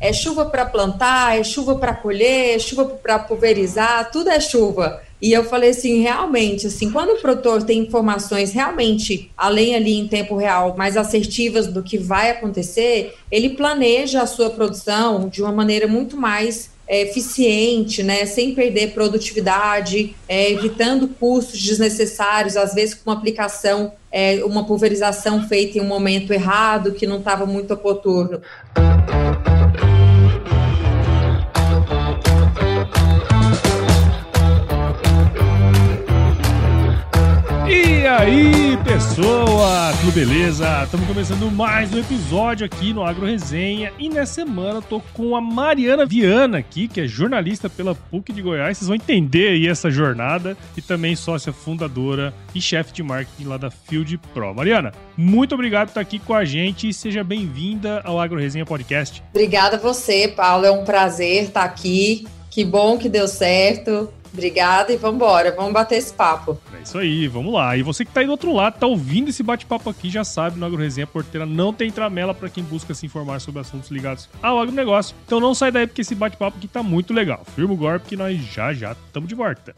é chuva para plantar, é chuva para colher, é chuva para pulverizar, tudo é chuva. E eu falei assim, realmente, assim, quando o produtor tem informações realmente, além ali em tempo real, mais assertivas do que vai acontecer, ele planeja a sua produção de uma maneira muito mais é, eficiente, né, sem perder produtividade, é, evitando custos desnecessários, às vezes com uma aplicação, é, uma pulverização feita em um momento errado, que não estava muito oportuno. Aí, pessoa? Tudo beleza? Estamos começando mais um episódio aqui no Agro Resenha e nessa semana eu tô com a Mariana Viana aqui, que é jornalista pela PUC de Goiás. Vocês vão entender aí essa jornada e também sócia fundadora e chefe de marketing lá da Field Pro. Mariana, muito obrigado por estar aqui com a gente e seja bem-vinda ao Agro Resenha Podcast. Obrigada a você, Paulo. É um prazer estar aqui. Que bom que deu certo. Obrigada e vamos embora, vamos bater esse papo. É isso aí, vamos lá. E você que tá aí do outro lado, tá ouvindo esse bate-papo aqui, já sabe, no AgroResenha Porteira não tem tramela para quem busca se informar sobre assuntos ligados ao agronegócio. Então não sai daí porque esse bate-papo aqui tá muito legal. Firma o golpe que nós já já estamos de volta.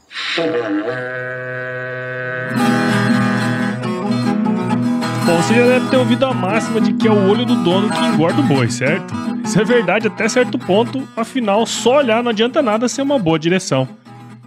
Bom, você já deve ter ouvido a máxima de que é o olho do dono que engorda o boi, certo? Isso é verdade até certo ponto, afinal, só olhar não adianta nada ser uma boa direção.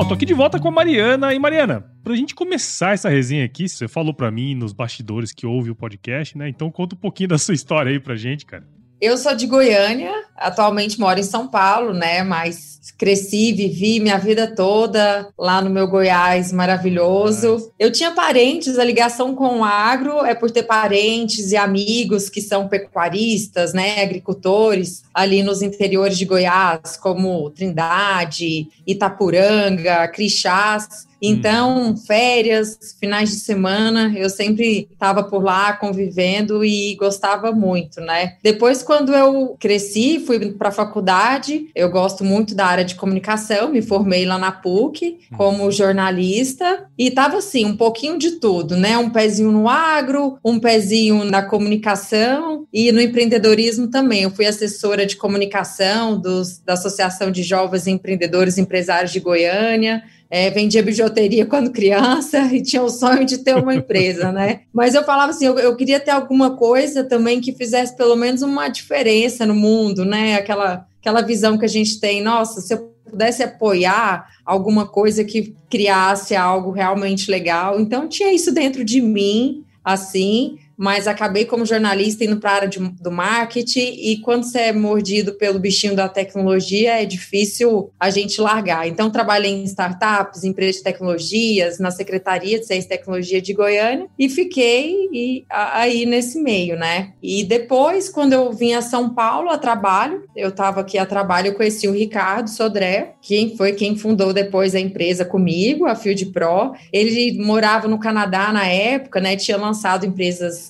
Bom, tô aqui de volta com a Mariana. E Mariana, pra gente começar essa resenha aqui, você falou para mim nos bastidores que ouve o podcast, né? Então conta um pouquinho da sua história aí pra gente, cara. Eu sou de Goiânia, atualmente moro em São Paulo, né? Mas cresci, vivi minha vida toda lá no meu Goiás maravilhoso. Eu tinha parentes, a ligação com o agro é por ter parentes e amigos que são pecuaristas, né? Agricultores ali nos interiores de Goiás, como Trindade, Itapuranga, Crixás. Então, férias, finais de semana, eu sempre estava por lá convivendo e gostava muito, né? Depois, quando eu cresci, fui para a faculdade, eu gosto muito da área de comunicação, me formei lá na PUC como jornalista e estava assim, um pouquinho de tudo, né? Um pezinho no agro, um pezinho na comunicação e no empreendedorismo também. Eu fui assessora de comunicação dos, da Associação de Jovens Empreendedores Empresários de Goiânia é, vendia bijuteria quando criança e tinha o sonho de ter uma empresa, né? Mas eu falava assim, eu, eu, queria ter alguma coisa também que fizesse pelo menos uma diferença no mundo, né? Aquela, aquela visão que a gente tem, nossa, se eu pudesse apoiar alguma coisa que criasse algo realmente legal. Então tinha isso dentro de mim, assim, mas acabei como jornalista indo para a área de, do marketing e quando você é mordido pelo bichinho da tecnologia é difícil a gente largar. Então trabalhei em startups, empresas de tecnologias, na Secretaria de Ciência e Tecnologia de Goiânia e fiquei e, aí nesse meio, né? E depois, quando eu vim a São Paulo a trabalho, eu estava aqui a trabalho, eu conheci o Ricardo Sodré, quem foi quem fundou depois a empresa comigo, a Field Pro. Ele morava no Canadá na época, né? Tinha lançado empresas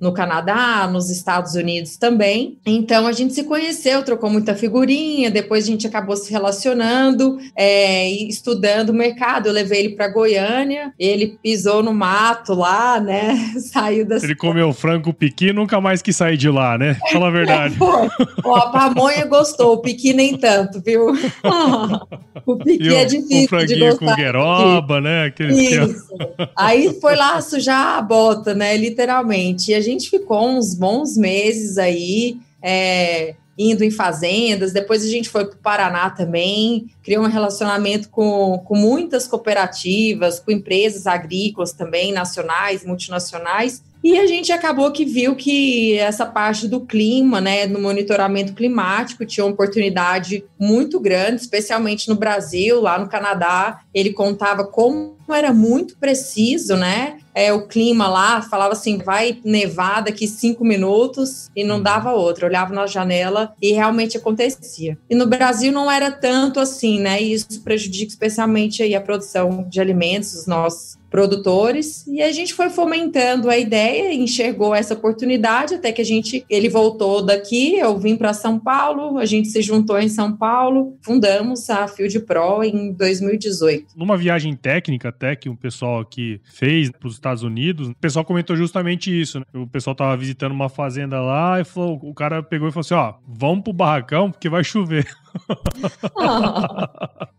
no Canadá, nos Estados Unidos também. Então a gente se conheceu, trocou muita figurinha, depois a gente acabou se relacionando é, e estudando o mercado. Eu levei ele para Goiânia, ele pisou no mato lá, né? Saiu das. Ele comeu frango piqui e nunca mais quis sair de lá, né? Fala a verdade. Ó, a pamonha gostou, o piqui nem tanto, viu? o piqui o, é difícil. O franguinho com gueroba, né? Aquele Isso. Aí foi lá sujar a bota, né? Literalmente. E a gente ficou uns bons meses aí. É, indo em fazendas, depois a gente foi para o Paraná também, criou um relacionamento com, com muitas cooperativas, com empresas agrícolas também, nacionais, multinacionais, e a gente acabou que viu que essa parte do clima, né, no monitoramento climático, tinha uma oportunidade muito grande, especialmente no Brasil, lá no Canadá. Ele contava como era muito preciso, né? É, o clima lá falava assim: vai nevar daqui cinco minutos e não uhum. dava outra. Olhava na janela e realmente acontecia. E no Brasil não era tanto assim, né? E isso prejudica especialmente aí a produção de alimentos, os nossos produtores e a gente foi fomentando a ideia, enxergou essa oportunidade até que a gente ele voltou daqui, eu vim para São Paulo, a gente se juntou em São Paulo, fundamos a Field Pro em 2018. Numa viagem técnica até que o pessoal aqui fez para os Estados Unidos, o pessoal comentou justamente isso. Né? O pessoal tava visitando uma fazenda lá e falou, o cara pegou e falou assim, ó, vamos pro barracão porque vai chover.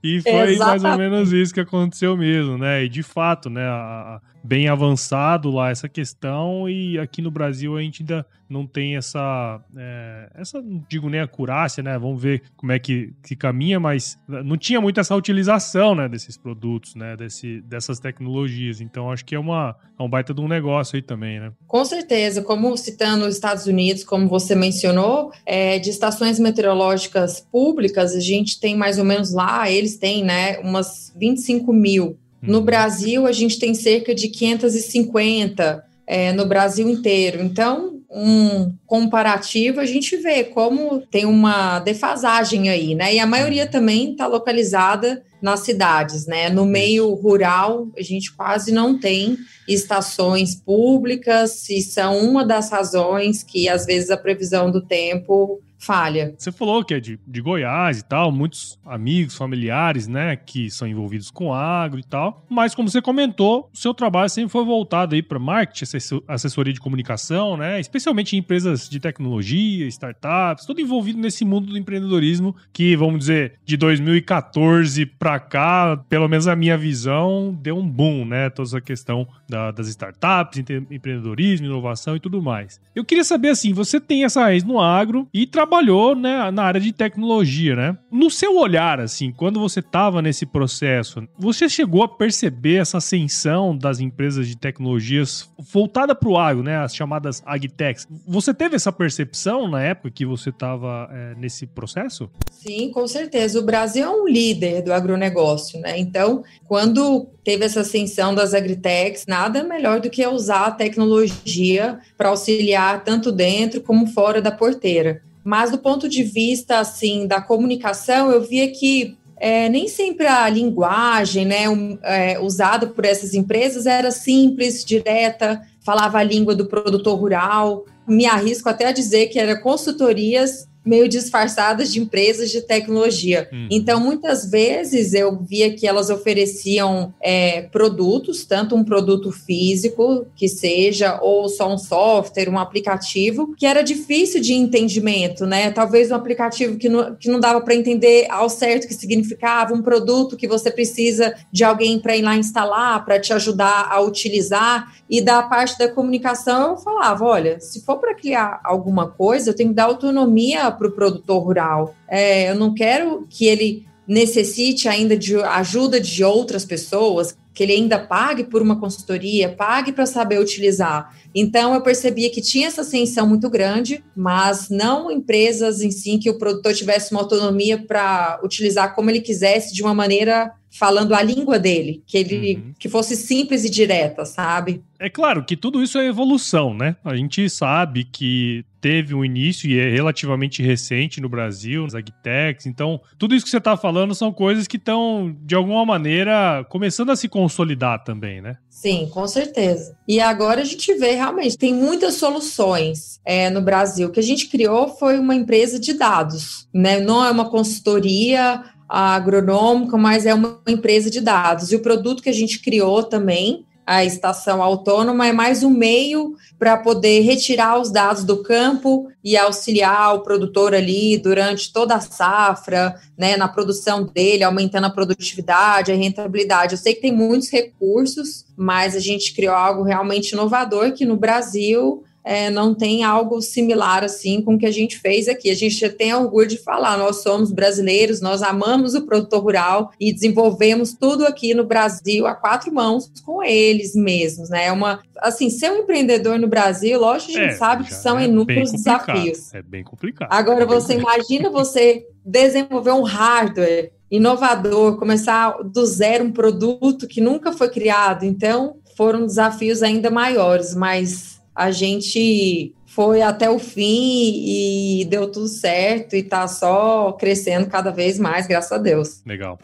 e foi Exatamente. mais ou menos isso que aconteceu mesmo, né? E de fato, né? A, bem avançado lá essa questão e aqui no Brasil a gente ainda não tem essa, é, essa não digo nem acurácia, né? Vamos ver como é que, que caminha, mas não tinha muito essa utilização, né, desses produtos, né, desse, dessas tecnologias. Então acho que é uma é um baita de um negócio aí também, né? Com certeza, como citando os Estados Unidos, como você mencionou, é, de estações meteorológicas públicas, a gente tem mais ou menos lá, eles têm, né, umas 25 mil no uhum. Brasil, a gente tem cerca de 550 é, no Brasil inteiro. Então, um comparativo, a gente vê como tem uma defasagem aí, né? E a maioria uhum. também está localizada nas cidades, né? No meio rural, a gente quase não tem estações públicas, e são uma das razões que, às vezes, a previsão do tempo falha. Você falou que é de, de Goiás e tal, muitos amigos, familiares, né, que são envolvidos com agro e tal. Mas como você comentou, o seu trabalho sempre foi voltado aí para marketing, assessoria de comunicação, né, especialmente em empresas de tecnologia, startups, tudo envolvido nesse mundo do empreendedorismo que, vamos dizer, de 2014 para cá, pelo menos a minha visão, deu um boom, né, toda essa questão da, das startups, empreendedorismo, inovação e tudo mais. Eu queria saber assim, você tem essa raiz no agro e trabalha trabalhou né, na área de tecnologia, né? No seu olhar, assim, quando você estava nesse processo, você chegou a perceber essa ascensão das empresas de tecnologias voltada para o agro, né? As chamadas agtechs. Você teve essa percepção na época que você estava é, nesse processo? Sim, com certeza. O Brasil é um líder do agronegócio, né? Então, quando teve essa ascensão das agritechs, nada melhor do que usar a tecnologia para auxiliar tanto dentro como fora da porteira. Mas do ponto de vista assim da comunicação, eu via que é, nem sempre a linguagem né, um, é, usada por essas empresas era simples, direta, falava a língua do produtor rural. Me arrisco até a dizer que eram consultorias meio disfarçadas de empresas de tecnologia. Hum. Então, muitas vezes eu via que elas ofereciam é, produtos, tanto um produto físico que seja, ou só um software, um aplicativo, que era difícil de entendimento, né? Talvez um aplicativo que não, que não dava para entender ao certo o que significava, um produto que você precisa de alguém para ir lá instalar, para te ajudar a utilizar. E da parte da comunicação, eu falava: olha, se for para criar alguma coisa, eu tenho que dar autonomia para o produtor rural. É, eu não quero que ele necessite ainda de ajuda de outras pessoas, que ele ainda pague por uma consultoria, pague para saber utilizar. Então eu percebia que tinha essa ascensão muito grande, mas não empresas em si que o produtor tivesse uma autonomia para utilizar como ele quisesse de uma maneira falando a língua dele, que ele uhum. que fosse simples e direta, sabe? É claro que tudo isso é evolução, né? A gente sabe que teve um início e é relativamente recente no Brasil, nas agtechs. Então, tudo isso que você está falando são coisas que estão, de alguma maneira, começando a se consolidar também, né? Sim, com certeza. E agora a gente vê realmente, tem muitas soluções é, no Brasil. O que a gente criou foi uma empresa de dados, né? Não é uma consultoria agronômica, mas é uma empresa de dados. E o produto que a gente criou também, a estação autônoma, é mais um meio para poder retirar os dados do campo e auxiliar o produtor ali durante toda a safra, né, na produção dele, aumentando a produtividade, a rentabilidade. Eu sei que tem muitos recursos, mas a gente criou algo realmente inovador que no Brasil é, não tem algo similar assim com o que a gente fez aqui. A gente tem orgulho de falar, nós somos brasileiros, nós amamos o produtor rural e desenvolvemos tudo aqui no Brasil a quatro mãos com eles mesmos, né? É uma, assim, ser um empreendedor no Brasil, lógico, a gente é, sabe que são é inúmeros desafios. É bem complicado. Agora, é você imagina você desenvolver um hardware inovador, começar do zero um produto que nunca foi criado. Então, foram desafios ainda maiores, mas a gente foi até o fim e deu tudo certo e tá só crescendo cada vez mais, graças a Deus. Legal.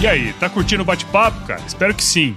E aí, tá curtindo o bate-papo, cara? Espero que sim.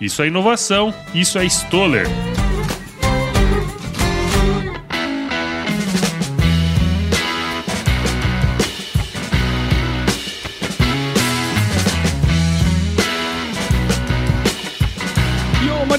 Isso é inovação, isso é Stoller.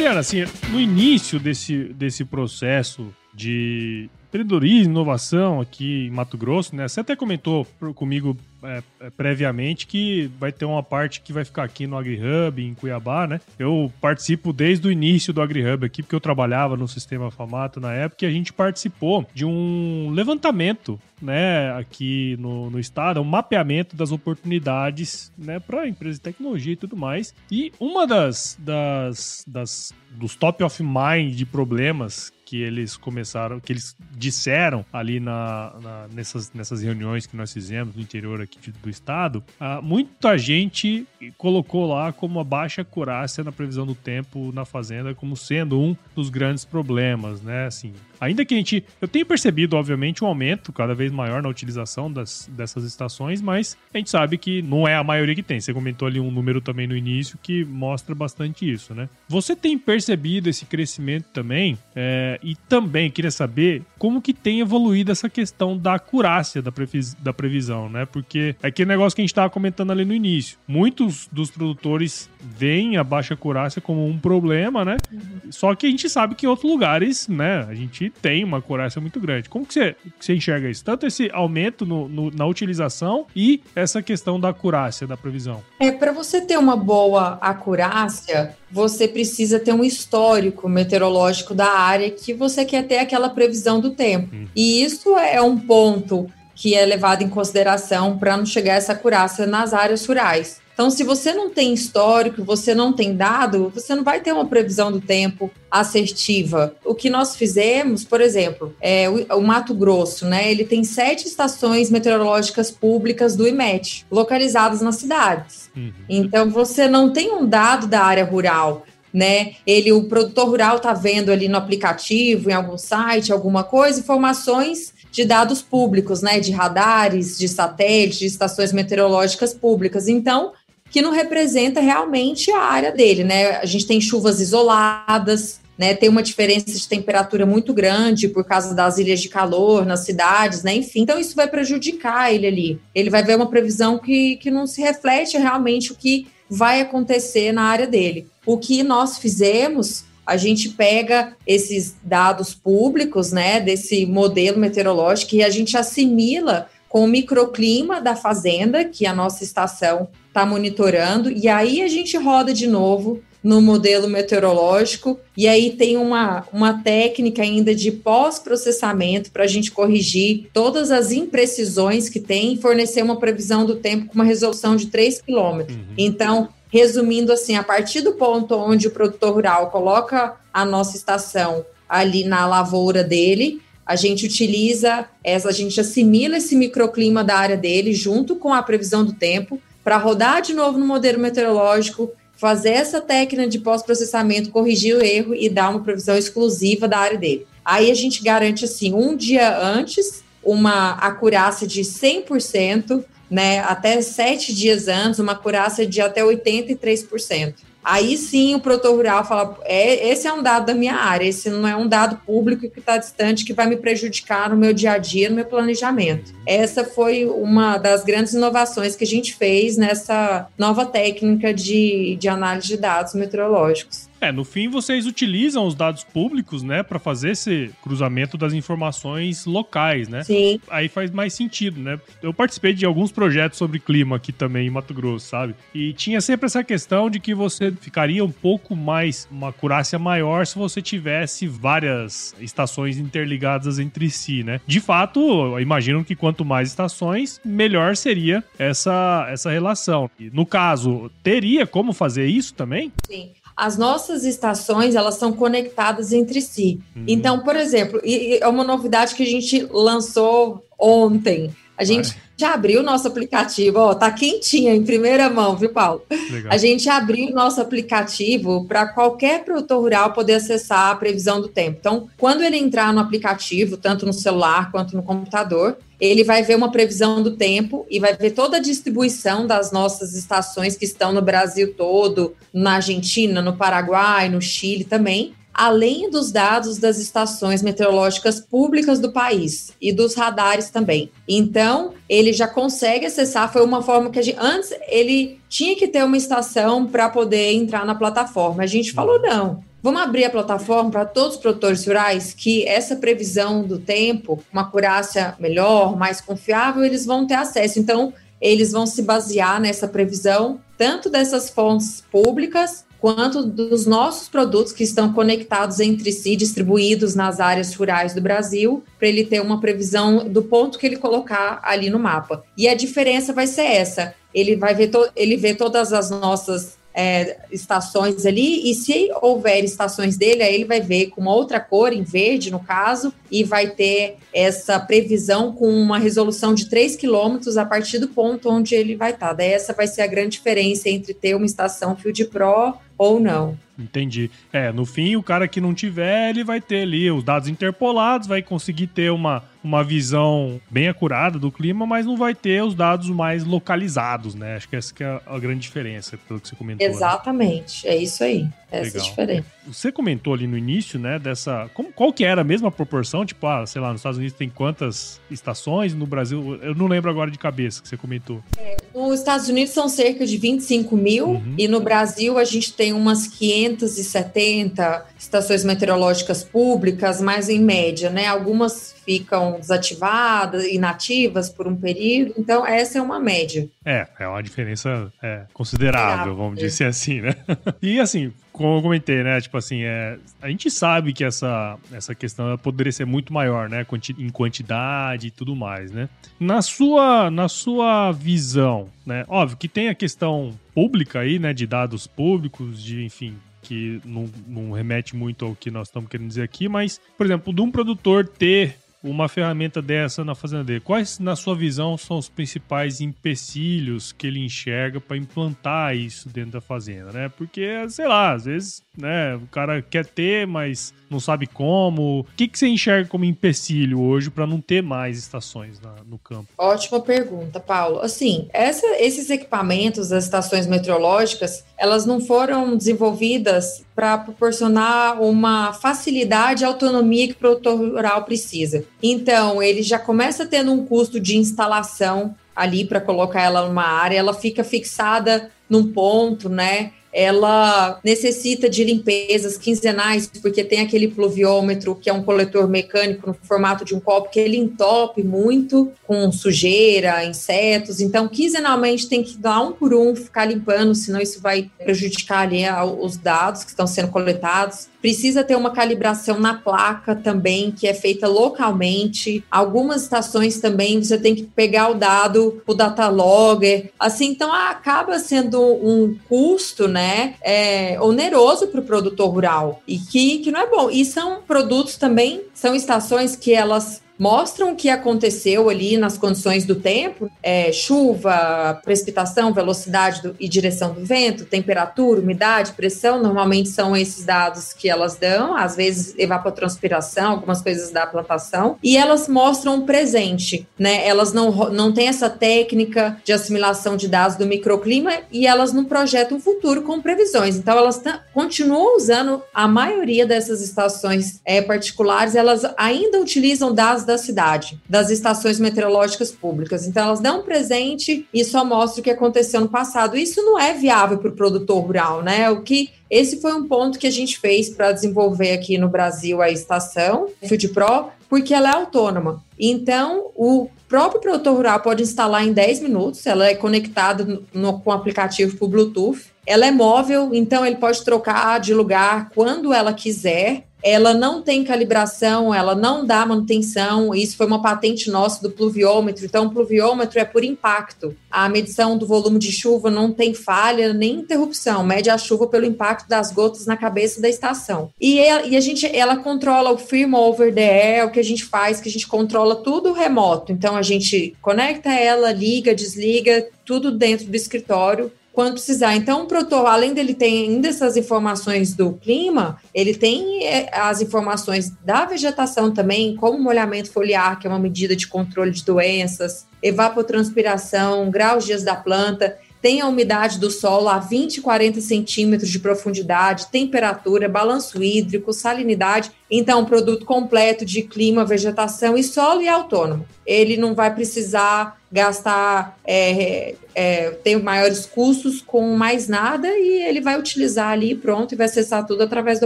Mariana, assim, no início desse, desse processo de empreendedorismo, inovação aqui em Mato Grosso, né? Você até comentou comigo é, é, previamente que vai ter uma parte que vai ficar aqui no AgriHub, em Cuiabá, né? Eu participo desde o início do AgriHub aqui, porque eu trabalhava no sistema Famato na época, e a gente participou de um levantamento, né, aqui no, no estado, um mapeamento das oportunidades, né, para empresas de tecnologia e tudo mais. E uma das, das, das dos top of mind de problemas que eles começaram, que eles disseram ali na, na, nessas, nessas reuniões que nós fizemos no interior aqui do estado, ah, muita gente colocou lá como a baixa acurácia na previsão do tempo na fazenda como sendo um dos grandes problemas, né? Assim, ainda que a gente, eu tenho percebido obviamente um aumento cada vez maior na utilização das, dessas estações, mas a gente sabe que não é a maioria que tem. Você comentou ali um número também no início que mostra bastante isso, né? Você tem percebido esse crescimento também é, e também queria saber como que tem evoluído essa questão da acurácia da, da previsão, né? Porque é aquele negócio que a gente estava comentando ali no início. Muitos dos produtores veem a baixa acurácia como um problema, né? Uhum. Só que a gente sabe que em outros lugares, né, a gente tem uma acurácia muito grande. Como que você, que você enxerga isso? Tanto esse aumento no, no, na utilização e essa questão da acurácia da previsão. É, para você ter uma boa acurácia, você precisa ter um histórico meteorológico da área que você quer ter aquela previsão do tempo. Hum. E isso é um ponto que é levado em consideração para não chegar a essa acurácia nas áreas rurais. Então, se você não tem histórico, você não tem dado, você não vai ter uma previsão do tempo assertiva. O que nós fizemos, por exemplo, é o, o Mato Grosso, né? Ele tem sete estações meteorológicas públicas do IMET, localizadas nas cidades. Uhum. Então, você não tem um dado da área rural né? Ele, o produtor rural está vendo ali no aplicativo, em algum site, alguma coisa, informações de dados públicos, né? De radares, de satélites, de estações meteorológicas públicas. Então, que não representa realmente a área dele, né? A gente tem chuvas isoladas, né? Tem uma diferença de temperatura muito grande por causa das ilhas de calor nas cidades, né? Enfim, então isso vai prejudicar ele ali. Ele vai ver uma previsão que, que não se reflete realmente o que vai acontecer na área dele. O que nós fizemos a gente pega esses dados públicos, né, desse modelo meteorológico e a gente assimila com o microclima da fazenda, que a nossa estação está monitorando, e aí a gente roda de novo no modelo meteorológico, e aí tem uma, uma técnica ainda de pós-processamento para a gente corrigir todas as imprecisões que tem e fornecer uma previsão do tempo com uma resolução de 3 quilômetros. Uhum. Então, resumindo assim, a partir do ponto onde o produtor rural coloca a nossa estação ali na lavoura dele. A gente utiliza, essa, a gente assimila esse microclima da área dele junto com a previsão do tempo para rodar de novo no modelo meteorológico, fazer essa técnica de pós-processamento, corrigir o erro e dar uma previsão exclusiva da área dele. Aí a gente garante assim, um dia antes, uma acurácia de 100%, né, até sete dias antes, uma acurácia de até 83%. Aí sim o produtor rural fala: é, esse é um dado da minha área, esse não é um dado público que está distante, que vai me prejudicar no meu dia a dia, no meu planejamento. Essa foi uma das grandes inovações que a gente fez nessa nova técnica de, de análise de dados meteorológicos. É, no fim vocês utilizam os dados públicos, né, para fazer esse cruzamento das informações locais, né? Sim. Aí faz mais sentido, né? Eu participei de alguns projetos sobre clima aqui também em Mato Grosso, sabe? E tinha sempre essa questão de que você ficaria um pouco mais, uma acurácia maior se você tivesse várias estações interligadas entre si, né? De fato, imaginam que quanto mais estações, melhor seria essa, essa relação. E no caso, teria como fazer isso também? Sim as nossas estações elas são conectadas entre si. Uhum. Então, por exemplo, e, é uma novidade que a gente lançou ontem. A gente Vai. já abriu o nosso aplicativo, ó, tá quentinha em primeira mão, viu, Paulo? Legal. A gente abriu o nosso aplicativo para qualquer produtor rural poder acessar a previsão do tempo. Então, quando ele entrar no aplicativo, tanto no celular quanto no computador, ele vai ver uma previsão do tempo e vai ver toda a distribuição das nossas estações que estão no Brasil todo, na Argentina, no Paraguai, no Chile também, além dos dados das estações meteorológicas públicas do país e dos radares também. Então, ele já consegue acessar, foi uma forma que a gente antes ele tinha que ter uma estação para poder entrar na plataforma. A gente falou não. Vamos abrir a plataforma para todos os produtores rurais que essa previsão do tempo, uma acurácia melhor, mais confiável, eles vão ter acesso. Então, eles vão se basear nessa previsão, tanto dessas fontes públicas, quanto dos nossos produtos que estão conectados entre si, distribuídos nas áreas rurais do Brasil, para ele ter uma previsão do ponto que ele colocar ali no mapa. E a diferença vai ser essa: ele vai ver, ele vê todas as nossas é, estações ali, e se houver estações dele, aí ele vai ver com outra cor, em verde no caso, e vai ter essa previsão com uma resolução de 3 quilômetros a partir do ponto onde ele vai estar. Daí essa vai ser a grande diferença entre ter uma estação Field Pro ou não. Entendi. É, no fim, o cara que não tiver, ele vai ter ali os dados interpolados, vai conseguir ter uma, uma visão bem acurada do clima, mas não vai ter os dados mais localizados, né? Acho que essa que é a grande diferença, pelo que você comentou. Né? Exatamente, né? é isso aí. Essa Legal. diferença. Você comentou ali no início, né, dessa... Como, qual que era a mesma proporção? Tipo, ah, sei lá, nos Estados Unidos tem quantas estações? No Brasil, eu não lembro agora de cabeça que você comentou. É, nos Estados Unidos são cerca de 25 mil uhum. e no Brasil a gente tem umas 570 estações meteorológicas públicas, mas em média, né? Algumas ficam desativadas, inativas por um período. Então, essa é uma média. É, é uma diferença é, considerável, vamos dizer assim, né? e assim, como eu comentei, né? Tipo assim, é, a gente sabe que essa, essa questão poderia ser muito maior, né? Em quantidade e tudo mais, né? Na sua, na sua visão, né? Óbvio que tem a questão pública aí, né? De dados públicos, de, enfim, que não, não remete muito ao que nós estamos querendo dizer aqui, mas, por exemplo, de um produtor ter uma ferramenta dessa na fazenda dele, quais, na sua visão, são os principais empecilhos que ele enxerga para implantar isso dentro da fazenda, né? Porque, sei lá, às vezes, né, o cara quer ter, mas não sabe como. O que, que você enxerga como empecilho hoje para não ter mais estações na, no campo? Ótima pergunta, Paulo. Assim, essa, esses equipamentos das estações meteorológicas, elas não foram desenvolvidas para proporcionar uma facilidade e autonomia que o produtor rural precisa. Então, ele já começa tendo um custo de instalação ali para colocar ela numa área, ela fica fixada num ponto, né? Ela necessita de limpezas quinzenais, porque tem aquele pluviômetro, que é um coletor mecânico no formato de um copo, que ele entope muito com sujeira, insetos. Então, quinzenalmente tem que dar um por um, ficar limpando, senão isso vai prejudicar ali os dados que estão sendo coletados. Precisa ter uma calibração na placa também, que é feita localmente. Algumas estações também você tem que pegar o dado, o data logger. Assim, então acaba sendo um custo, né? Né, é, oneroso para o produtor rural e que, que não é bom. E são produtos também, são estações que elas mostram o que aconteceu ali nas condições do tempo, é, chuva, precipitação, velocidade do, e direção do vento, temperatura, umidade, pressão, normalmente são esses dados que elas dão, às vezes evapotranspiração, algumas coisas da plantação, e elas mostram o presente, né? Elas não, não têm essa técnica de assimilação de dados do microclima e elas não projetam um futuro com previsões. Então, elas continuam usando a maioria dessas estações é, particulares, elas ainda utilizam dados da cidade, das estações meteorológicas públicas. Então, elas dão um presente e só mostram o que aconteceu no passado. Isso não é viável para o produtor rural, né? O que esse foi um ponto que a gente fez para desenvolver aqui no Brasil a estação Field Pro, porque ela é autônoma. Então, o próprio produtor rural pode instalar em 10 minutos, ela é conectada no, com o aplicativo por Bluetooth. Ela é móvel, então ele pode trocar de lugar quando ela quiser ela não tem calibração, ela não dá manutenção. Isso foi uma patente nossa do pluviômetro. Então, o pluviômetro é por impacto. A medição do volume de chuva não tem falha nem interrupção. Mede a chuva pelo impacto das gotas na cabeça da estação. E, ela, e a gente, ela controla o firm over the air, o que a gente faz, que a gente controla tudo remoto. Então, a gente conecta ela, liga, desliga, tudo dentro do escritório quando precisar. Então, o produtor, além dele ter ainda essas informações do clima, ele tem é, as informações da vegetação também, como molhamento foliar, que é uma medida de controle de doenças, evapotranspiração, graus dias da planta, tem a umidade do solo a 20, 40 centímetros de profundidade, temperatura, balanço hídrico, salinidade. Então, um produto completo de clima, vegetação e solo e autônomo. Ele não vai precisar gastar, é, é, ter maiores custos com mais nada e ele vai utilizar ali pronto e vai acessar tudo através do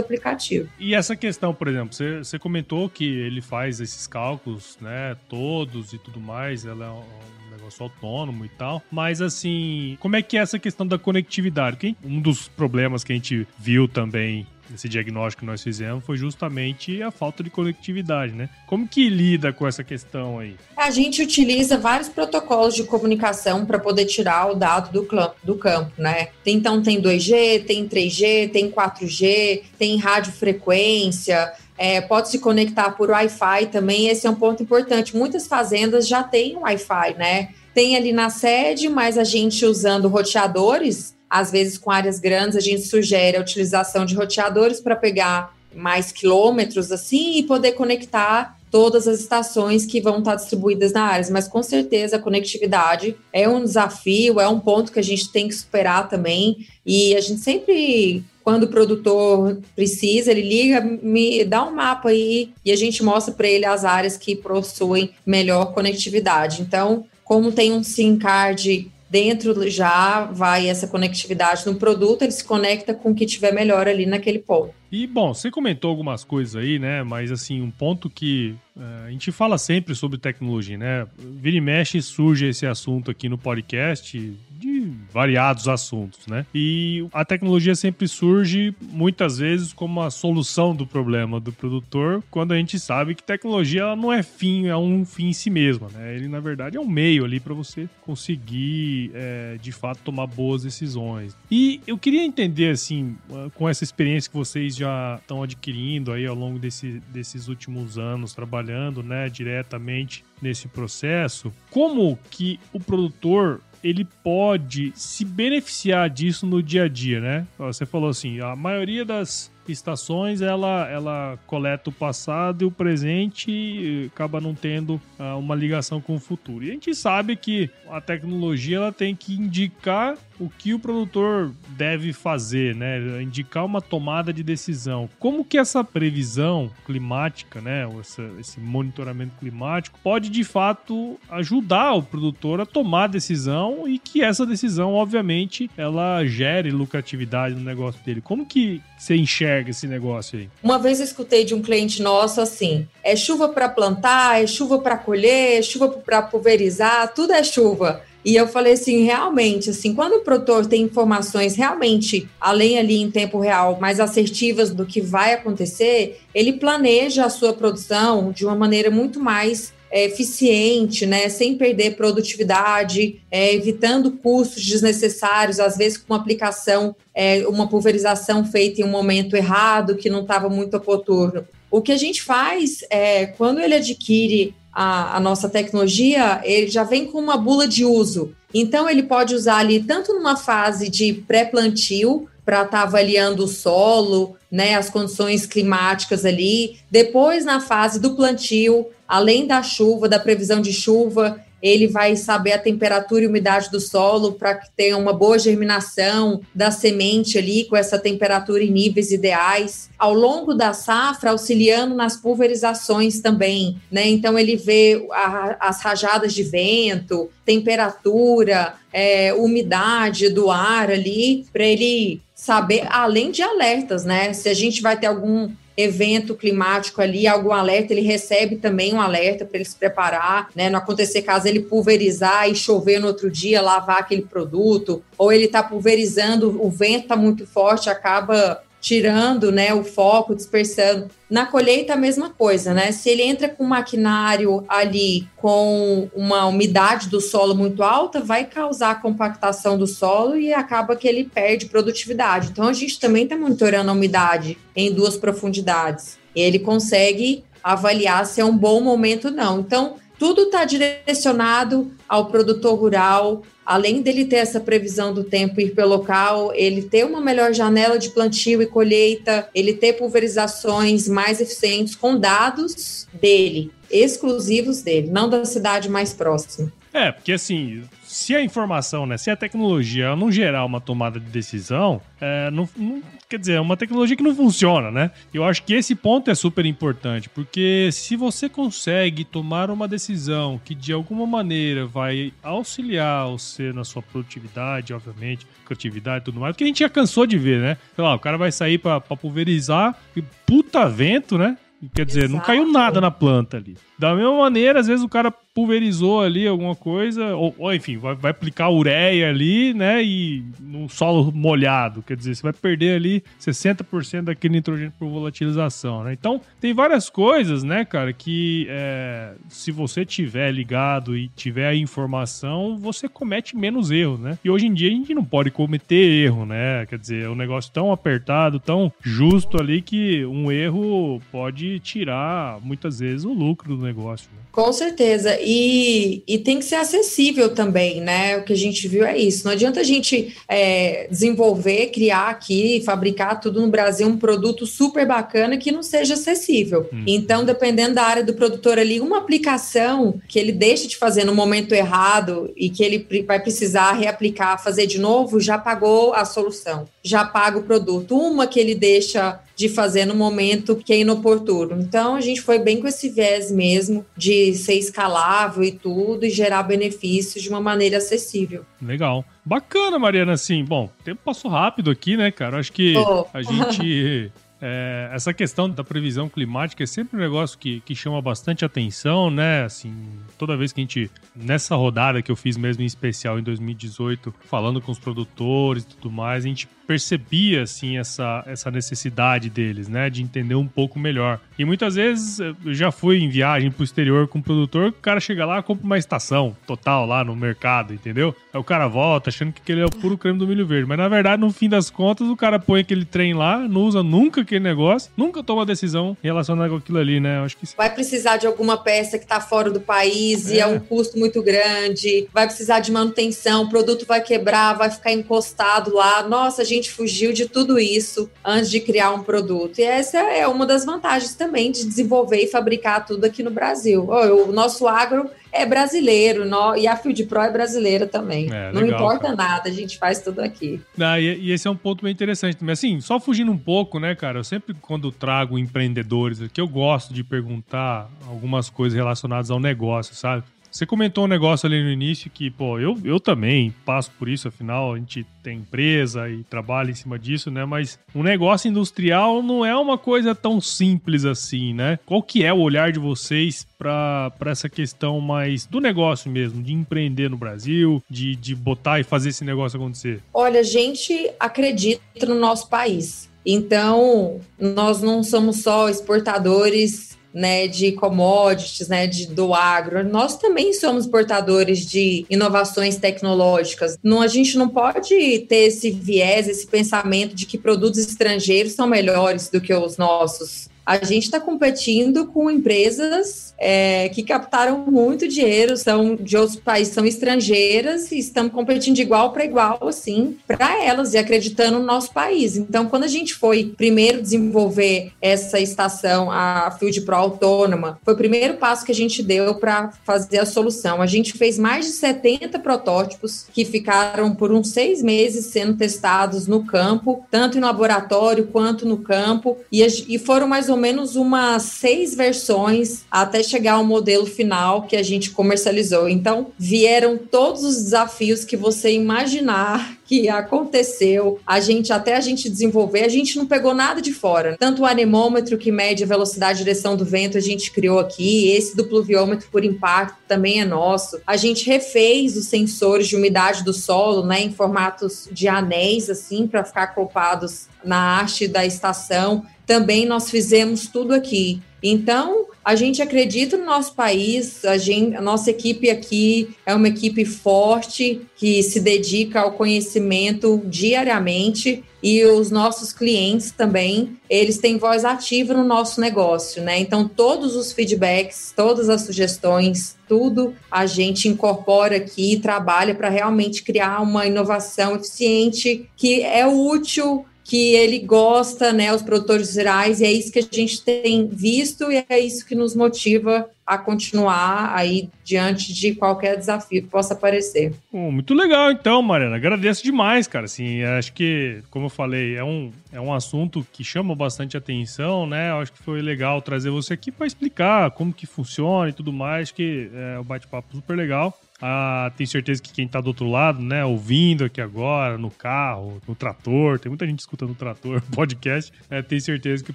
aplicativo. E essa questão, por exemplo, você, você comentou que ele faz esses cálculos, né, todos e tudo mais, ela é um negócio autônomo e tal. Mas assim, como é que é essa questão da conectividade? Um dos problemas que a gente viu também nesse diagnóstico que nós fizemos foi justamente a falta de conectividade, né? Como que lida com essa questão aí? A gente utiliza vários protocolos de comunicação para poder tirar o dado do, do campo, né? Então tem 2G, tem 3G, tem 4G, tem radiofrequência, é, pode se conectar por Wi-Fi também, esse é um ponto importante. Muitas fazendas já têm Wi-Fi, né? Tem ali na sede, mas a gente usando roteadores, às vezes com áreas grandes, a gente sugere a utilização de roteadores para pegar mais quilômetros assim e poder conectar todas as estações que vão estar distribuídas na área. Mas com certeza a conectividade é um desafio, é um ponto que a gente tem que superar também. E a gente sempre quando o produtor precisa, ele liga, me dá um mapa aí e a gente mostra para ele as áreas que possuem melhor conectividade. Então, como tem um SIM card dentro já vai essa conectividade no produto, ele se conecta com o que tiver melhor ali naquele ponto. E bom, você comentou algumas coisas aí, né? Mas assim, um ponto que uh, a gente fala sempre sobre tecnologia, né? Vira e mexe surge esse assunto aqui no podcast de variados assuntos, né? E a tecnologia sempre surge muitas vezes como a solução do problema do produtor, quando a gente sabe que tecnologia não é fim, é um fim em si mesma, né? Ele na verdade é um meio ali para você conseguir é, de fato tomar boas decisões. E eu queria entender assim, com essa experiência que vocês já estão adquirindo aí ao longo desse, desses últimos anos trabalhando, né, diretamente nesse processo, como que o produtor ele pode se beneficiar disso no dia a dia, né? Você falou assim, a maioria das estações ela, ela coleta o passado e o presente e acaba não tendo uh, uma ligação com o futuro. E a gente sabe que a tecnologia ela tem que indicar o que o produtor deve fazer, né? Indicar uma tomada de decisão. Como que essa previsão climática, né? Esse, esse monitoramento climático pode de fato ajudar o produtor a tomar decisão e que essa decisão, obviamente, ela gere lucratividade no negócio dele. Como que você enxerga esse negócio aí? Uma vez eu escutei de um cliente nosso assim: é chuva para plantar, é chuva para colher, é chuva para pulverizar, tudo é chuva. E eu falei assim, realmente, assim, quando o produtor tem informações realmente, além ali em tempo real, mais assertivas do que vai acontecer, ele planeja a sua produção de uma maneira muito mais é, eficiente, né, sem perder produtividade, é, evitando custos desnecessários, às vezes com uma aplicação, é, uma pulverização feita em um momento errado, que não estava muito oportuno. O que a gente faz é, quando ele adquire a, a, nossa tecnologia, ele já vem com uma bula de uso. Então, ele pode usar ali tanto numa fase de pré-plantio, para estar tá avaliando o solo, né, as condições climáticas ali. Depois, na fase do plantio, além da chuva, da previsão de chuva, ele vai saber a temperatura e umidade do solo para que tenha uma boa germinação da semente ali com essa temperatura e níveis ideais. Ao longo da safra, auxiliando nas pulverizações também, né? Então ele vê a, as rajadas de vento, temperatura, é, umidade do ar ali, para ele saber, além de alertas, né? Se a gente vai ter algum evento climático ali, algum alerta, ele recebe também um alerta para ele se preparar, né? Não acontecer caso ele pulverizar e chover no outro dia, lavar aquele produto, ou ele está pulverizando, o vento está muito forte, acaba tirando né, o foco, dispersando. Na colheita, a mesma coisa, né? Se ele entra com maquinário ali com uma umidade do solo muito alta, vai causar compactação do solo e acaba que ele perde produtividade. Então, a gente também está monitorando a umidade em duas profundidades. Ele consegue avaliar se é um bom momento ou não. Então, tudo está direcionado ao produtor rural, além dele ter essa previsão do tempo ir pelo local, ele ter uma melhor janela de plantio e colheita, ele ter pulverizações mais eficientes com dados dele, exclusivos dele, não da cidade mais próxima. É, porque assim, se a informação, né, se a tecnologia não gerar uma tomada de decisão, é, não, não, quer dizer, é uma tecnologia que não funciona, né? Eu acho que esse ponto é super importante, porque se você consegue tomar uma decisão que de alguma maneira vai auxiliar você na sua produtividade, obviamente, criatividade e tudo mais, porque a gente já cansou de ver, né? Sei lá, o cara vai sair para pulverizar e puta vento, né? Quer dizer, Exato. não caiu nada na planta ali. Da mesma maneira, às vezes o cara pulverizou ali alguma coisa, ou, ou enfim, vai, vai, aplicar ureia ali, né? E num solo molhado, quer dizer, você vai perder ali 60% daquele nitrogênio por volatilização, né? Então, tem várias coisas, né, cara, que é, se você tiver ligado e tiver a informação, você comete menos erros, né? E hoje em dia a gente não pode cometer erro, né? Quer dizer, é um negócio tão apertado, tão justo ali que um erro pode tirar muitas vezes o lucro do negócio. Né? Com certeza. E, e tem que ser acessível também, né? O que a gente viu é isso. Não adianta a gente é, desenvolver, criar aqui, fabricar tudo no Brasil um produto super bacana que não seja acessível. Hum. Então, dependendo da área do produtor ali, uma aplicação que ele deixa de fazer no momento errado e que ele vai precisar reaplicar, fazer de novo, já pagou a solução, já paga o produto. Uma que ele deixa de fazer no momento que é inoportuno. Então, a gente foi bem com esse viés mesmo de ser escalável e tudo e gerar benefícios de uma maneira acessível. Legal. Bacana, Mariana, assim, bom, o tempo passou rápido aqui, né, cara? Acho que oh. a gente É, essa questão da previsão climática é sempre um negócio que, que chama bastante atenção, né? Assim, toda vez que a gente, nessa rodada que eu fiz mesmo em especial em 2018, falando com os produtores e tudo mais, a gente percebia, assim, essa, essa necessidade deles, né? De entender um pouco melhor. E muitas vezes eu já fui em viagem pro exterior com o produtor, o cara chega lá, compra uma estação total lá no mercado, entendeu? Aí o cara volta achando que ele é o puro creme do milho verde. Mas na verdade, no fim das contas, o cara põe aquele trem lá, não usa nunca aquele negócio, nunca toma decisão relacionada com aquilo ali, né? Eu acho que vai precisar de alguma peça que está fora do país é. e é um custo muito grande, vai precisar de manutenção, o produto vai quebrar, vai ficar encostado lá. Nossa, a gente fugiu de tudo isso antes de criar um produto. E essa é uma das vantagens também de desenvolver e fabricar tudo aqui no Brasil. O nosso agro é brasileiro, no, e a Field Pro é brasileira também. É, não legal, importa cara. nada, a gente faz tudo aqui. Ah, e, e, esse é um ponto bem interessante também. Assim, só fugindo um pouco, né, cara? Eu sempre, quando trago empreendedores aqui, eu gosto de perguntar algumas coisas relacionadas ao negócio, sabe? Você comentou um negócio ali no início que, pô, eu, eu também passo por isso, afinal, a gente tem empresa e trabalha em cima disso, né? Mas um negócio industrial não é uma coisa tão simples assim, né? Qual que é o olhar de vocês para essa questão mais do negócio mesmo, de empreender no Brasil, de, de botar e fazer esse negócio acontecer? Olha, a gente acredita no nosso país. Então, nós não somos só exportadores né, de commodities, né, de, do agro, nós também somos portadores de inovações tecnológicas. Não, a gente não pode ter esse viés, esse pensamento de que produtos estrangeiros são melhores do que os nossos a gente está competindo com empresas é, que captaram muito dinheiro, são de outros países, são estrangeiras e estamos competindo de igual para igual, assim, para elas e acreditando no nosso país. Então, quando a gente foi primeiro desenvolver essa estação, a Field Pro autônoma, foi o primeiro passo que a gente deu para fazer a solução. A gente fez mais de 70 protótipos que ficaram por uns seis meses sendo testados no campo, tanto em laboratório quanto no campo, e, e foram mais ou menos umas seis versões até chegar ao modelo final que a gente comercializou. Então, vieram todos os desafios que você imaginar que aconteceu. A gente, até a gente desenvolver, a gente não pegou nada de fora. Tanto o anemômetro que mede a velocidade e direção do vento, a gente criou aqui. Esse do pluviômetro por impacto também é nosso. A gente refez os sensores de umidade do solo, né, em formatos de anéis, assim, para ficar acoplados na haste da estação. Também nós fizemos tudo aqui. Então, a gente acredita no nosso país, a, gente, a nossa equipe aqui é uma equipe forte que se dedica ao conhecimento diariamente e os nossos clientes também, eles têm voz ativa no nosso negócio, né? Então, todos os feedbacks, todas as sugestões, tudo a gente incorpora aqui e trabalha para realmente criar uma inovação eficiente que é útil que ele gosta, né, os produtores rurais, e é isso que a gente tem visto e é isso que nos motiva a continuar aí diante de qualquer desafio que possa aparecer. Bom, muito legal então, Mariana. Agradeço demais, cara. Assim, acho que, como eu falei, é um, é um assunto que chama bastante atenção, né? Acho que foi legal trazer você aqui para explicar como que funciona e tudo mais. Acho que é um bate-papo super legal. Ah, tenho certeza que quem tá do outro lado, né, ouvindo aqui agora, no carro, no trator, tem muita gente escutando no trator, podcast, é, tenho certeza que o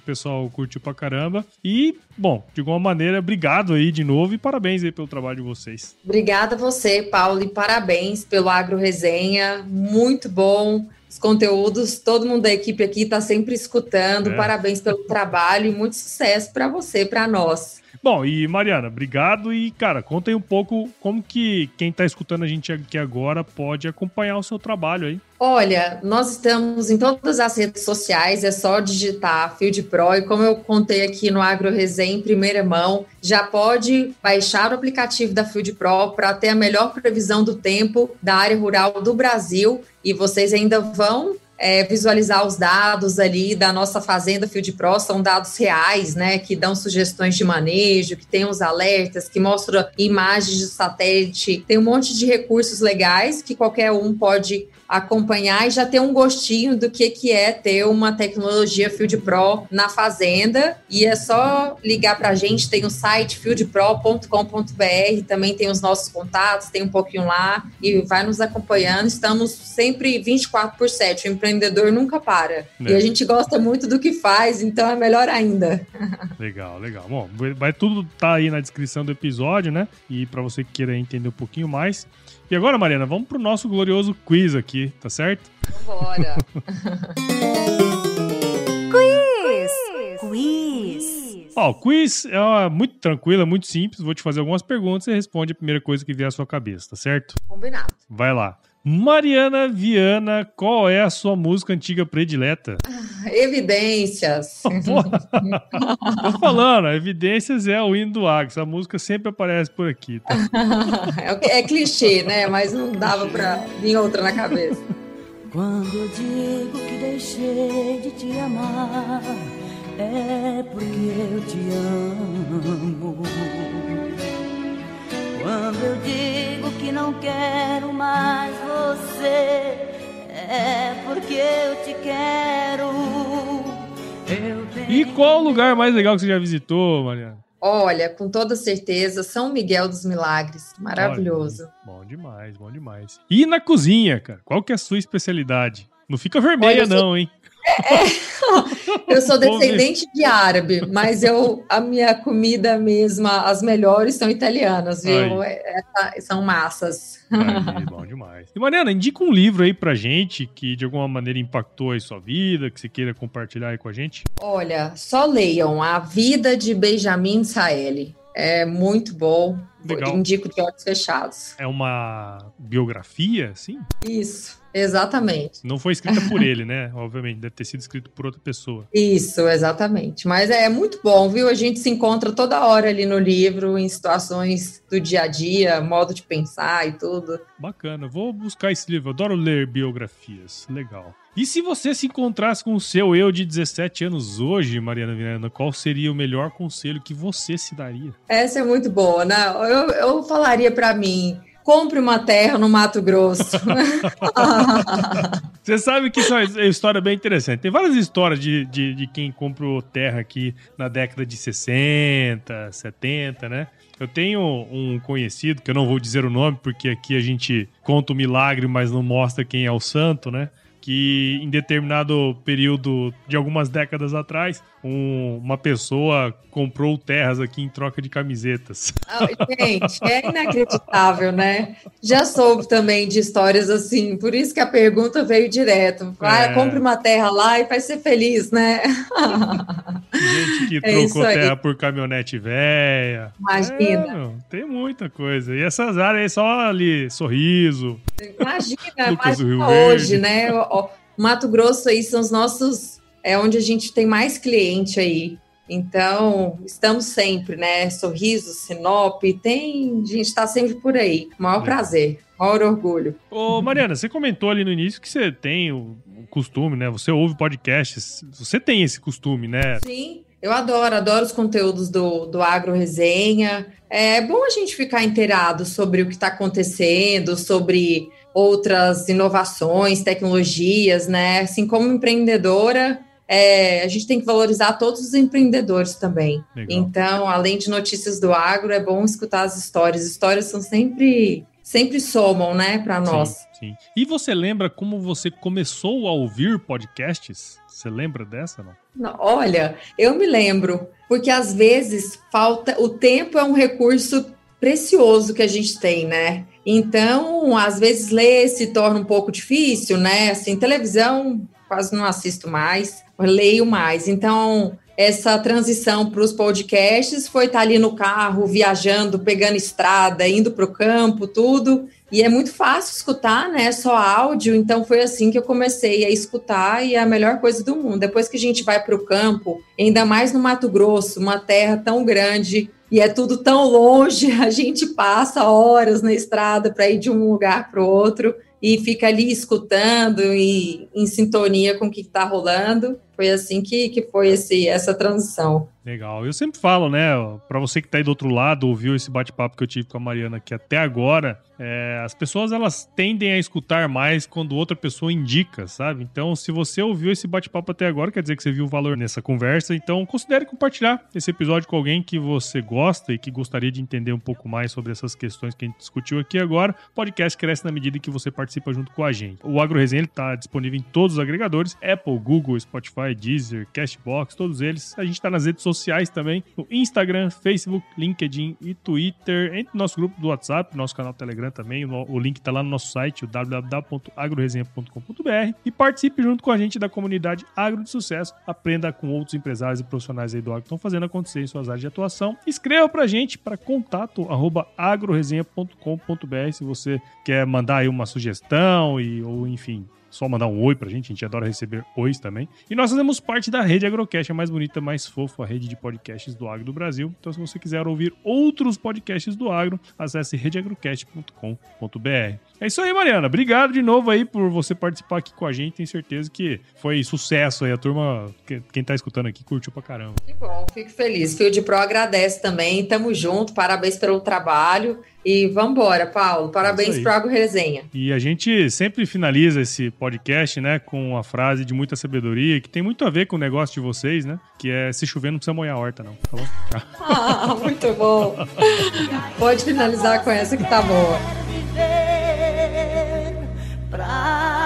pessoal curtiu pra caramba. E, bom, de alguma maneira, obrigado aí de novo e parabéns aí pelo trabalho de vocês. Obrigada a você, Paulo, e parabéns pelo Agro Resenha, muito bom os conteúdos, todo mundo da equipe aqui está sempre escutando. É. Parabéns pelo trabalho e muito sucesso para você, para nós. Bom, e Mariana, obrigado e, cara, conta aí um pouco como que quem está escutando a gente aqui agora pode acompanhar o seu trabalho aí. Olha, nós estamos em todas as redes sociais, é só digitar Field Pro e como eu contei aqui no Agro Resenha em primeira mão, já pode baixar o aplicativo da Field Pro para ter a melhor previsão do tempo da área rural do Brasil e vocês ainda vão é, visualizar os dados ali da nossa fazenda Field Pro, são dados reais, né, que dão sugestões de manejo, que tem os alertas, que mostram imagens de satélite, tem um monte de recursos legais que qualquer um pode acompanhar e já ter um gostinho do que, que é ter uma tecnologia Field Pro na fazenda. E é só ligar para a gente, tem o site fieldpro.com.br, também tem os nossos contatos, tem um pouquinho lá e vai nos acompanhando. Estamos sempre 24 por 7, o empreendedor nunca para. É. E a gente gosta muito do que faz, então é melhor ainda. Legal, legal. Bom, vai tudo tá aí na descrição do episódio, né? E para você que queira entender um pouquinho mais, e agora, Mariana, vamos pro nosso glorioso quiz aqui, tá certo? Vambora! quiz! Quiz! Ó, o quiz é muito tranquilo, é muito simples. Vou te fazer algumas perguntas e responde a primeira coisa que vier à sua cabeça, tá certo? Combinado. Vai lá. Mariana Viana, qual é a sua música antiga predileta? Evidências. Tô falando, Evidências é o hino do Águia. Essa música sempre aparece por aqui. Tá? é, é clichê, né? Mas não dava pra vir outra na cabeça. Quando eu digo que deixei de te amar, é porque eu te amo. Quando eu digo que não quero mais você, é porque eu te quero. Eu e qual o lugar mais legal que você já visitou, Mariana? Olha, com toda certeza, São Miguel dos Milagres. Maravilhoso. Olha, bom demais, bom demais. E na cozinha, cara? Qual que é a sua especialidade? Não fica vermelha, Olha, não, hein? É, eu sou descendente de árabe, mas eu a minha comida mesma, as melhores são italianas, viu? É, é, são massas. Aí, bom demais. E Mariana, indica um livro aí pra gente que de alguma maneira impactou a sua vida, que você queira compartilhar aí com a gente. Olha, só leiam A Vida de Benjamin Saeli. É muito bom. Legal. Indico de olhos fechados. É uma biografia, sim? Isso, exatamente. Não foi escrita por ele, né? Obviamente, deve ter sido escrito por outra pessoa. Isso, exatamente. Mas é muito bom, viu? A gente se encontra toda hora ali no livro, em situações do dia a dia, modo de pensar e tudo. Bacana, vou buscar esse livro. Eu adoro ler biografias. Legal. E se você se encontrasse com o seu eu de 17 anos hoje, Mariana Viana, qual seria o melhor conselho que você se daria? Essa é muito boa, né? Eu, eu falaria para mim, compre uma terra no Mato Grosso. Você sabe que isso é uma história bem interessante. Tem várias histórias de, de, de, quem comprou terra aqui na década de 60, 70, né? Eu tenho um conhecido, que eu não vou dizer o nome, porque aqui a gente conta o milagre, mas não mostra quem é o santo, né? Que em determinado período de algumas décadas atrás, um, uma pessoa comprou terras aqui em troca de camisetas. Ah, gente, é inacreditável, né? Já soube também de histórias assim, por isso que a pergunta veio direto. Ah, é. compre uma terra lá e vai ser feliz, né? Gente que é trocou terra por caminhonete velha. Imagina. É, tem muita coisa. E essas áreas aí só ali, sorriso. Imagina, imagina hoje, né? O Mato Grosso aí são os nossos. É onde a gente tem mais cliente aí. Então, estamos sempre, né? Sorriso, Sinop, tem. A gente está sempre por aí. Maior é. prazer, maior orgulho. Ô, Mariana, você comentou ali no início que você tem o costume, né? Você ouve podcasts. Você tem esse costume, né? Sim. Eu adoro, adoro os conteúdos do, do Agro Resenha. É bom a gente ficar inteirado sobre o que está acontecendo, sobre outras inovações, tecnologias, né? Assim, como empreendedora, é, a gente tem que valorizar todos os empreendedores também. Legal. Então, além de notícias do agro, é bom escutar as histórias. Histórias são sempre, sempre somam, né, para nós. Sim, sim. E você lembra como você começou a ouvir podcasts? Você lembra dessa, não? não? Olha, eu me lembro, porque às vezes falta. O tempo é um recurso precioso que a gente tem, né? Então, às vezes ler se torna um pouco difícil, né? Assim, televisão quase não assisto mais, leio mais. Então, essa transição para os podcasts foi estar ali no carro, viajando, pegando estrada, indo para o campo, tudo. E é muito fácil escutar, né? Só áudio. Então foi assim que eu comecei a escutar e é a melhor coisa do mundo. Depois que a gente vai para o campo, ainda mais no Mato Grosso, uma terra tão grande, e é tudo tão longe, a gente passa horas na estrada para ir de um lugar para o outro e fica ali escutando e em sintonia com o que está rolando. Foi assim que, que foi esse, essa transição. Legal. Eu sempre falo, né, para você que tá aí do outro lado, ouviu esse bate-papo que eu tive com a Mariana aqui até agora, é, as pessoas elas tendem a escutar mais quando outra pessoa indica, sabe? Então, se você ouviu esse bate-papo até agora, quer dizer que você viu o valor nessa conversa, então considere compartilhar esse episódio com alguém que você gosta e que gostaria de entender um pouco mais sobre essas questões que a gente discutiu aqui agora. O podcast cresce na medida que você participa junto com a gente. O Agro Resenha está disponível em todos os agregadores, Apple, Google, Spotify, Deezer, Cashbox, todos eles. A gente está nas redes sociais também, no Instagram, Facebook, LinkedIn e Twitter, entre no nosso grupo do WhatsApp, nosso canal Telegram também, o, link está lá no nosso site, o www.agroresenha.com.br e participe junto com a gente da comunidade Agro de Sucesso, aprenda com outros empresários e profissionais aí do agro que estão fazendo acontecer em suas áreas de atuação. Escreva pra gente para contato agroresenha.com.br se você quer mandar aí uma sugestão e, ou enfim, só mandar um oi pra gente, a gente adora receber ois também. E nós fazemos parte da rede Agrocast, a mais bonita, mais fofa, a rede de podcasts do agro do Brasil. Então, se você quiser ouvir outros podcasts do agro, acesse redeagrocast.com.br. É isso aí, Mariana. Obrigado de novo aí por você participar aqui com a gente. Tenho certeza que foi sucesso aí. A turma, quem tá escutando aqui, curtiu pra caramba. Que bom, fico feliz. Fio de Pro agradece também. Tamo junto, parabéns pelo trabalho. E vamos embora, Paulo. Parabéns para Agro Resenha. E a gente sempre finaliza esse podcast, né, com uma frase de muita sabedoria que tem muito a ver com o negócio de vocês, né? Que é se chover não precisa molhar a horta, não. Tá bom? ah, muito bom. Pode finalizar com essa que tá boa. Pra